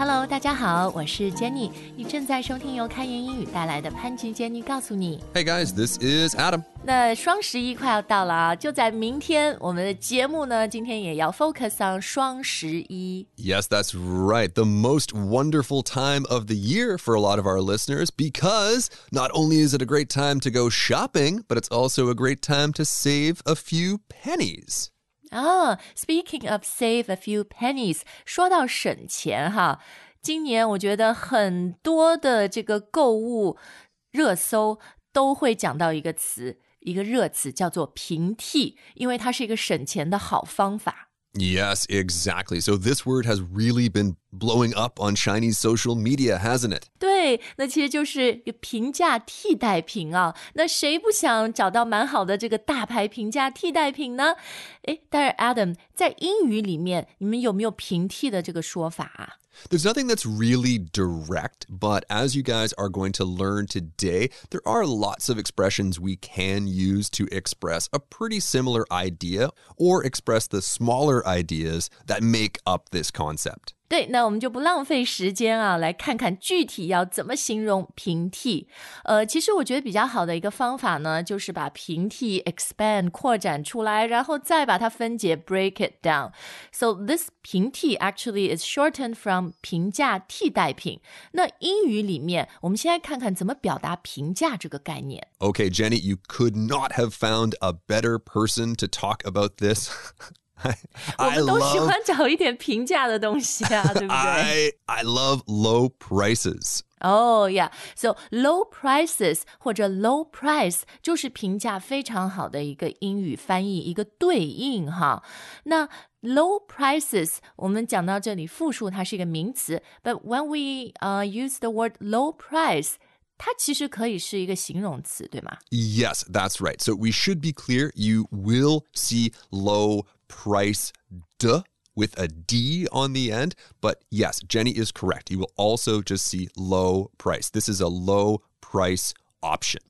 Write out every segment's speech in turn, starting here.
Hello，大家好，我是 Jenny，你正在收听由开言英语带来的潘吉 Jenny 告诉你。 Hey guys, this is Adam. 那双十一快要到了啊，就在明天，我们的节目呢，今天也要 focus on 双十一。 Yes, that's right. The most wonderful time of the year for a lot of our listeners because not only is it a great time to go shopping, but it's also a great time to save a few pennies. 啊，Speaking of save a few pennies，说到省钱哈，今年我觉得很多的这个购物热搜都会讲到一个词，一个热词叫做平替，因为它是一个省钱的好方法。Yes, exactly. So this word has really been blowing up on Chinese social media, hasn't it? 对，那其实就是平价替代品啊。那谁不想找到蛮好的这个大牌平价替代品呢？哎，但是 Adam 在英语里面，你们有没有平替的这个说法啊？There's nothing that's really direct, but as you guys are going to learn today, there are lots of expressions we can use to express a pretty similar idea or express the smaller ideas that make up this concept. 对，那我们就不浪费时间啊，来看看具体要怎么形容平替。呃，其实我觉得比较好的一个方法呢，就是把平替 expand 扩展出来，然后再把它分解 break it down。So this 平替 actually is shortened from 平价替代品。那英语里面，我们先来看看怎么表达平价这个概念。 Okay, Jenny, you could not have found a better person to talk about this. I love low prices. Oh yeah, so low prices 或者 low price 就是平价非常好的一个英语翻译，一个对应哈。那 low prices but when we uh use the word low price. 它其实可以是一个形容词，对吗？Yes, that's right. So we should be clear. You will see low price duh with a D on the end. But yes, Jenny is correct. You will also just see low price. This is a low price option.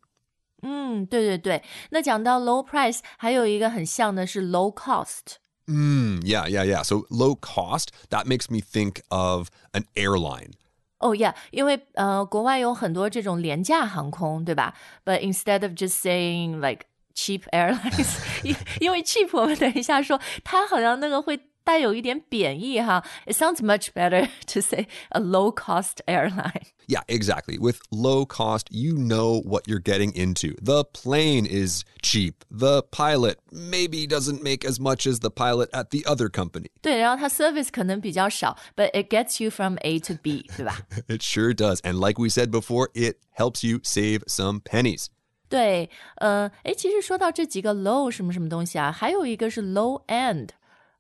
嗯，对对对。那讲到 low price，还有一个很像的是 low cost。 Mm, yeah, yeah, yeah. So low cost, that makes me think of an airline. 哦、yeah，因为呃，国外有很多这种廉价航空，对吧？But instead of just saying like cheap airlines，因因为 cheap 我们等一下说，它好像那个会带有一点贬义哈。It sounds much better to say a low cost airline。 Yeah, exactly. With low cost, you know what you're getting into. The plane is cheap. The pilot maybe doesn't make as much as the pilot at the other company. 对，然后它 service 可能比较少，but it gets you from A to B，对吧？ It sure does. And like we said before, it helps you save some pennies. 对，呃，诶，其实说到这几个 low 什么什么东西啊，还有一个是 low end，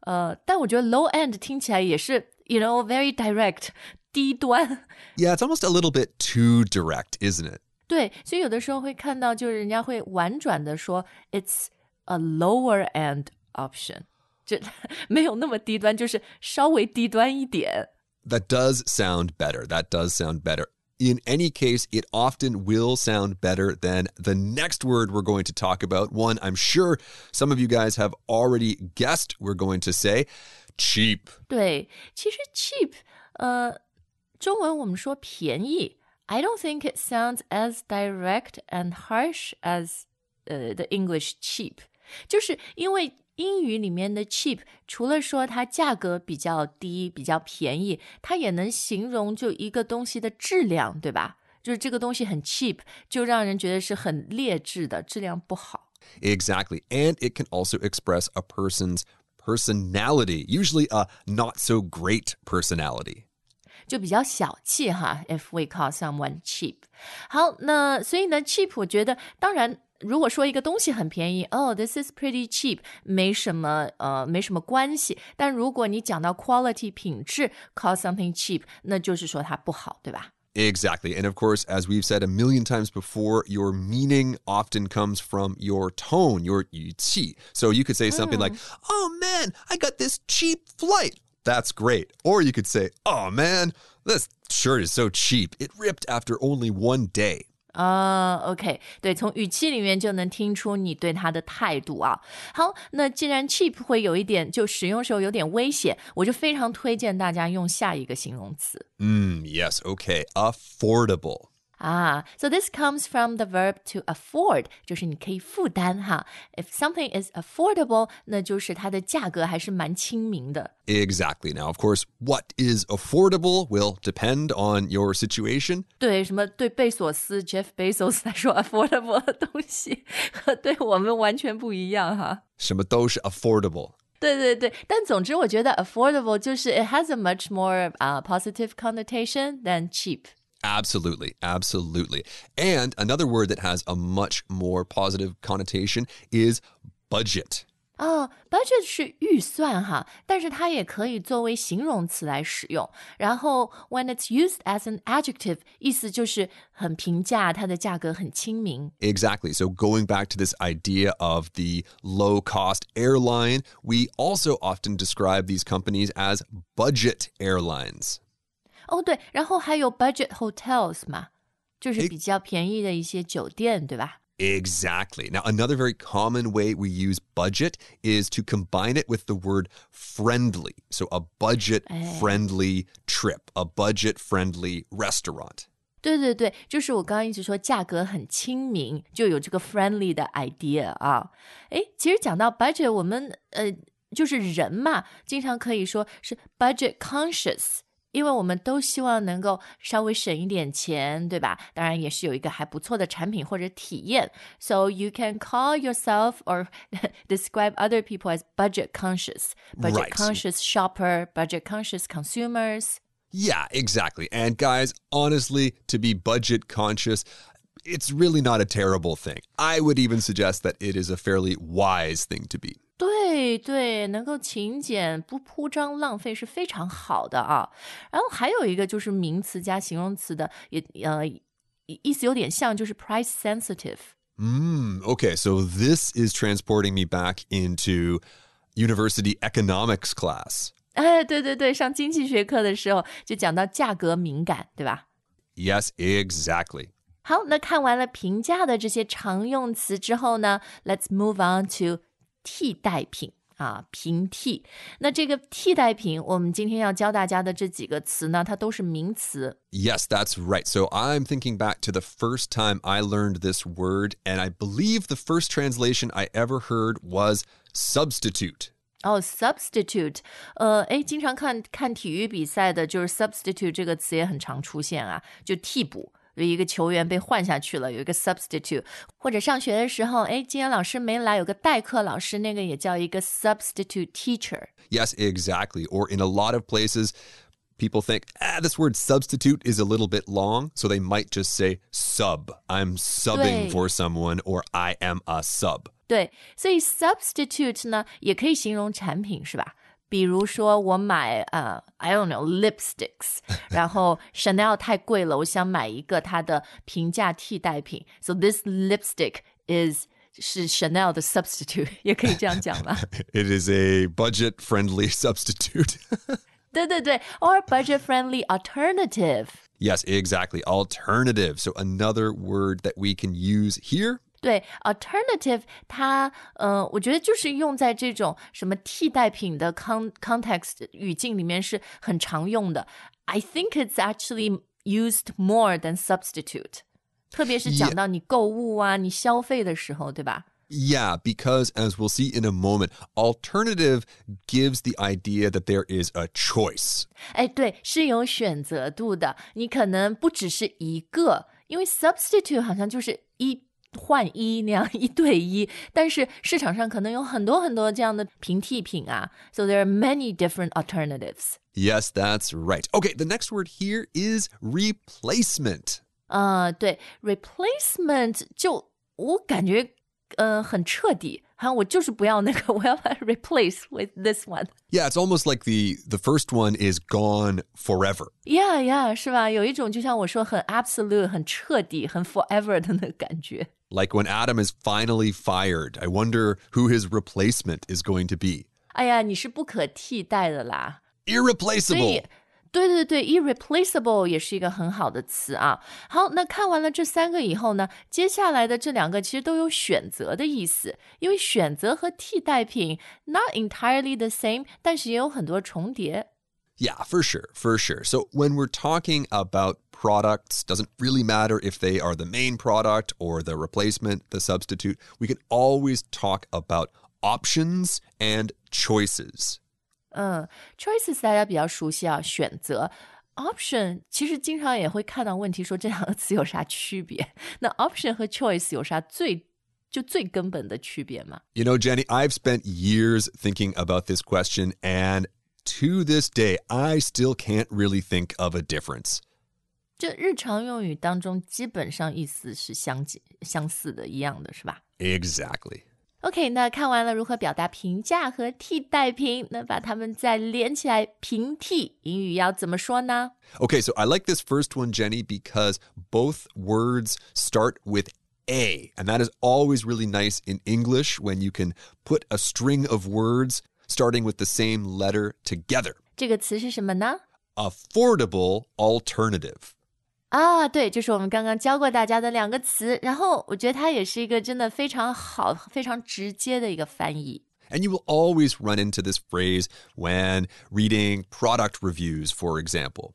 呃，但我觉得 low end 听起来也是，you know very direct，低端。 Yeah, it's almost a little bit too direct, isn't it? 对，所以有的时候会看到，就是人家会婉转的说，it's a lower end option，就没有那么低端，就是稍微低端一点。 That does sound better. That does sound better. In any case, it often will sound better than the next word we're going to talk about. One I'm sure some of you guys have already guessed we're going to say cheap. 对，其实 cheap，呃，中文我们说便宜，I don't think it sounds as direct and harsh as 呃 the English cheap，就是因为 英语里面的 cheap 除了说它价格比较低、比较便宜，它也能形容就一个东西的质量，对吧？就是这个东西很 cheap，就让人觉得是很劣质的，质量不好。 Exactly. And it can also express a person's personality, usually a not so great personality. 就比较小气哈。If we call someone cheap，好，那所以呢，cheap 我觉得当然。 如果说一个东西很便宜，哦、oh,，this is pretty cheap，没什么呃，没什么关系。但如果你讲到 quality 品质，call something cheap，那就是说它不好，对吧？ Exactly. And of course, as we've said a million times before, your meaning often comes from your tone, your 语气. So you could say something like, Oh man, I got this cheap flight. That's great. Or you could say, Oh man, this shirt is so cheap. It ripped after only one day. 啊、o k 对，从语气里面就能听出你对他的态度啊。好，那既然 cheap 会有一点就使用时候有点危险，我就非常推荐大家用下一个形容词。嗯，Yes，OK，affordable。啊。So this comes from the verb to afford，就是你可以负担哈。If something is affordable，那就是它的价格还是蛮亲民的。 Exactly. Now, of course, what is affordable will depend on your situation. 对，什么对贝索斯 Jeff Bezos 来说 affordable 的东西，和对我们完全不一样哈。什么都是 affordable. 对对对，但总之我觉得 affordable 就是 it has a much more uh, positive connotation than cheap。 Absolutely, absolutely. And another word that has a much more positive connotation is budget. 哦、b u d g e t 是预算哈，但是它也可以作为形容词来使用。然后 when it's used as an adjective，意思就是很平价，它的价格很亲民。 Exactly. So, going back to this idea of the low cost airline, we also often describe these companies as budget airlines. 哦，对，然后还有 budget hotels 嘛，就是比较便宜的一些酒店，对吧？ Exactly. Now, another very common way we use budget is to combine it with the word friendly. So, a budget friendly trip, a budget friendly restaurant. 对对对，就是我刚刚一直说价格很亲民，就有这个 friendly 的 idea 啊。诶，其实讲到 budget，我们呃就是人嘛，经常可以说是 budget conscious。 因为我们都希望能够稍微省一点钱，对吧？当然也是有一个还不错的产品或者体验。So you can call yourself or describe other people as budget conscious, budget Right. conscious shopper, budget conscious consumers. Yeah, exactly. And guys, honestly, to be budget conscious, it's really not a terrible thing. I would even suggest that it is a fairly wise thing to be. 对对，能够勤俭不铺张浪费是非常好的啊。然后还有一个就是名词加形容词的，也呃意思有点像，就是 price sensitive。Mm, okay, so this is transporting me back into university economics class. 哎，对对对，上经济学课的时候就讲到价格敏感，对吧？Yes, exactly. 好，那看完了平价的这些常用词之后呢，Let's move on to 替代品啊，平替。那这个替代品，我们今天要教大家的这几个词呢，它都是名词。Yes, that's right. So I'm thinking back to the first time I learned this word, and I believe the first translation I ever heard was substitute. 哦、s u b s t i t u t e 呃，诶，经常看看体育比赛的，就是 substitute 这个词也很常出现啊，就替补。有一个球员被换下去了，有一个 substitute，或者上学的时候，诶，今天老师没来，有个代课老师，那个也叫一个 substitute teacher。 Yes, exactly. Or in a lot of places, people think, ah, this word substitute is a little bit long. So they might just say sub. I'm subbing 对。 for someone, or I am a sub. 对，所以 substitute 呢也可以形容产品，是吧？比如说我买呃、i don't know lipsticks， 然后 Chanel 太贵了，我想买一个它的平价替代品。So this lipstick is 是 Chanel 的 substitute，也可以这样讲吧？ It is a budget friendly substitute. 对对对，or budget friendly alternative。 yes, exactly. Alternative. So another word that we can use here. 对，alternative 它呃，我觉得就是用在这种什么替代品的 con context 语境里面是很常用的。I think it's actually used more than substitute，特别是讲到你购物啊、你消费的时候，对吧？ Yeah, because as we'll see in a moment, alternative gives the idea that there is a choice. 哎，对，是有选择度的。你可能不只是一个，因为 substitute 好像就是一 换一那样一对一，但是市场上可能有很多很多这样的平替品啊。So there are many different alternatives. Yes, that's right. Okay, the next word here is replacement. 啊、对，replacement 就我感觉呃很彻底，好像我就是不要那个，我要把它 replace with this one。 Yeah, it's almost like the the first one is gone forever. Yeah, yeah，是吧？有一种就像我说很 absolute、很彻底、很 forever 的那个感觉。 Like when Adam is finally fired, I wonder who his replacement is going to be. 哎呀，你是不可替代的啦。所以 Irreplaceable. 对对对，irreplaceable 也是一个很好的词啊。好，那看完了这三个以后呢，接下来的这两个其实都有选择的意思，因为选择和替代品 not entirely the same，但是也有很多重叠。 Yeah, for sure, for sure. So when we're talking about products, doesn't really matter if they are the main product or the replacement, the substitute. We can always talk about options and choices. 嗯，choices 大家比较熟悉啊，选择。option 其实经常也会看到问题，说这两个词有啥区别？那 option 和 choice 有啥最就最根本的区别吗？You know, Jenny, I've spent years thinking about this question, and to this day, I still can't really think of a difference. 这日常用语当中，基本上意思是相近、相似的、一样的，是吧？Exactly. OK，那看完了如何表达平价和替代评，那把它们再连起来，平替英语要怎么说呢？Okay, so I like this first one, Jenny, because both words start with a, and that is always really nice in English when you can put a string of words starting with the same letter together. 这个词是什么呢？Affordable alternative. 啊，对，就是我们刚刚教过大家的两个词，然后我觉得它也是一个真的非常好、非常直接的一个翻译。And you will always run into this phrase when reading product reviews, for example.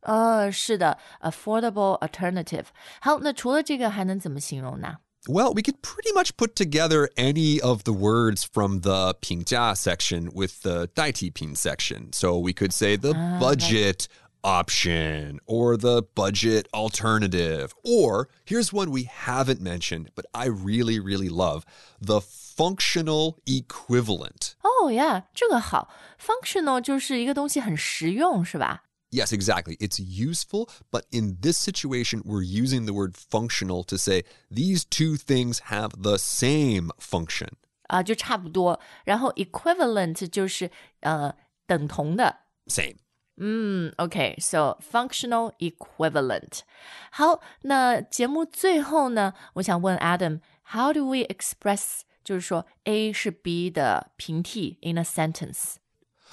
呃，是的，affordable alternative。好，那除了这个还能怎么形容呢 ？Well, we could pretty much put together any of the words from the 评价 section with the 代替品 section. So we could say the budget option or the budget alternative. Or here's one we haven't mentioned, but I really, really love the functional equivalent. Oh, yeah, 这个好。Functional 就是一个东西很实用，是吧 ？Yes, exactly. It's useful, but in this situation, we're using the word functional to say these two things have the same function. 啊，就差不多。然后 equivalent 就是呃等同的。Same. 嗯，OK，so functional equivalent。好，那节目最后呢，我想问 Adam，how do we express 就是说 A 是 B 的平替 in a sentence？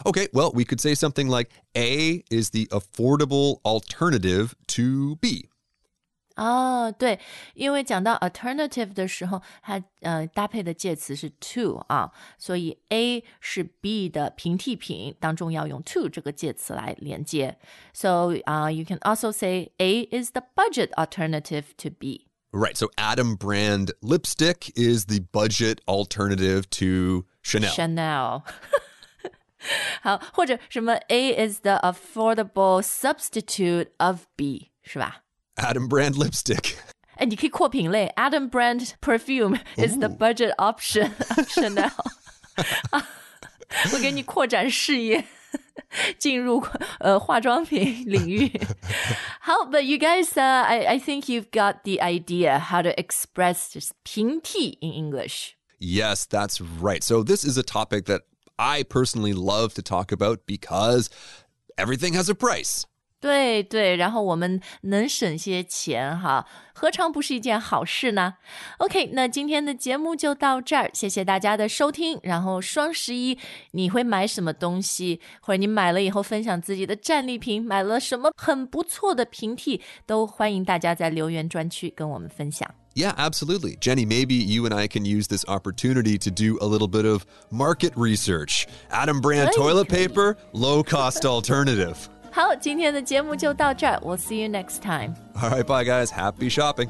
Okay, well, we could say something like A is the affordable alternative to B. 哦，对，因为讲到 alternative 的时候，它呃搭配的介词是 to 啊，所以 A 是 B 的平替品，当中要用 to 这个介词来连接。So 啊、uh,，you can also say A is the budget alternative to B. Right. So Adam brand lipstick is the budget alternative to Chanel. Chanel. 好，或者什么 A is the affordable substitute of B，是吧？Adam brand lipstick. 哎，你可以扩品类，Adam brand perfume is the budget option of Chanel。我给你扩展视野，进入呃化妆品领域。好，But you guys, uh, I I think you've got the idea how to express just 平替 in English. Yes, that's right. So this is a topic that I personally love to talk about because everything has a price. 对对，然后我们能省些钱哈，何尝不是一件好事呢？OK，那今天的节目就到这儿，谢谢大家的收听。然后双十一你会买什么东西，或者你买了以后分享自己的战利品，买了什么很不错的平替，都欢迎大家在留言专区跟我们分享。 Yeah, absolutely. Jenny, maybe you and I can use this opportunity to do a little bit of market research. Adam brand toilet paper, low cost alternative. 好，今天的节目就到这儿，We'll see you next time. All right, bye guys. Happy shopping.